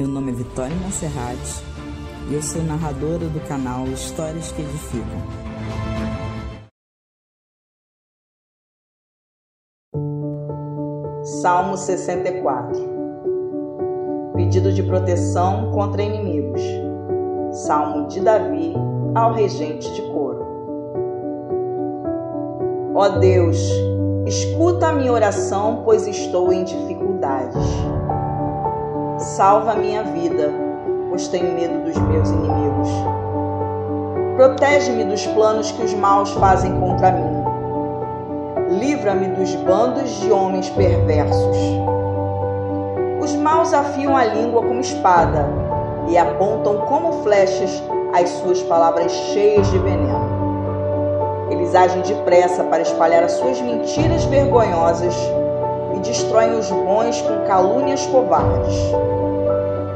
Meu nome é Vitória Monserrat e eu sou narradora do canal Histórias que Edificam. Salmo 64 Pedido de proteção contra inimigos. Salmo de Davi ao regente de coro. Ó Deus, escuta a minha oração, pois estou em dificuldades. Salva a minha vida, pois tenho medo dos meus inimigos. Protege-me dos planos que os maus fazem contra mim. Livra-me dos bandos de homens perversos. Os maus afiam a língua como espada e apontam como flechas as suas palavras cheias de veneno. Eles agem depressa para espalhar as suas mentiras vergonhosas e destroem os bons com calúnias covardes.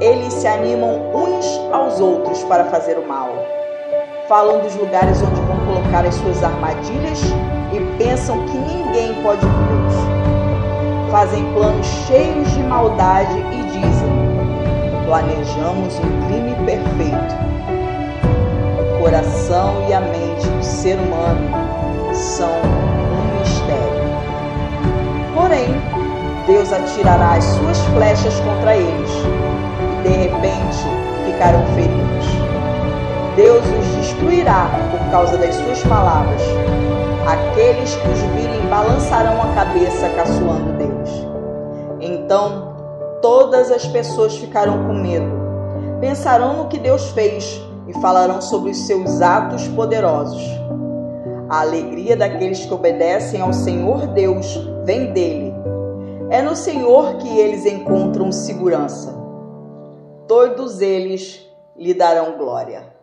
Eles se animam uns aos outros para fazer o mal. Falam dos lugares onde vão colocar as suas armadilhas e pensam que ninguém pode vê-los. Fazem planos cheios de maldade e dizem: planejamos um crime perfeito. O coração e a mente do ser humano são um mistério. Porém, Deus atirará as suas flechas contra eles de repente ficarão feridos. Deus os destruirá por causa das suas palavras. Aqueles que os virem balançarão a cabeça caçoando Deus. Então todas as pessoas ficarão com medo, pensarão no que Deus fez e falarão sobre os seus atos poderosos. A alegria daqueles que obedecem ao Senhor Deus vem dele. É no Senhor que eles encontram segurança. Todos eles lhe darão glória.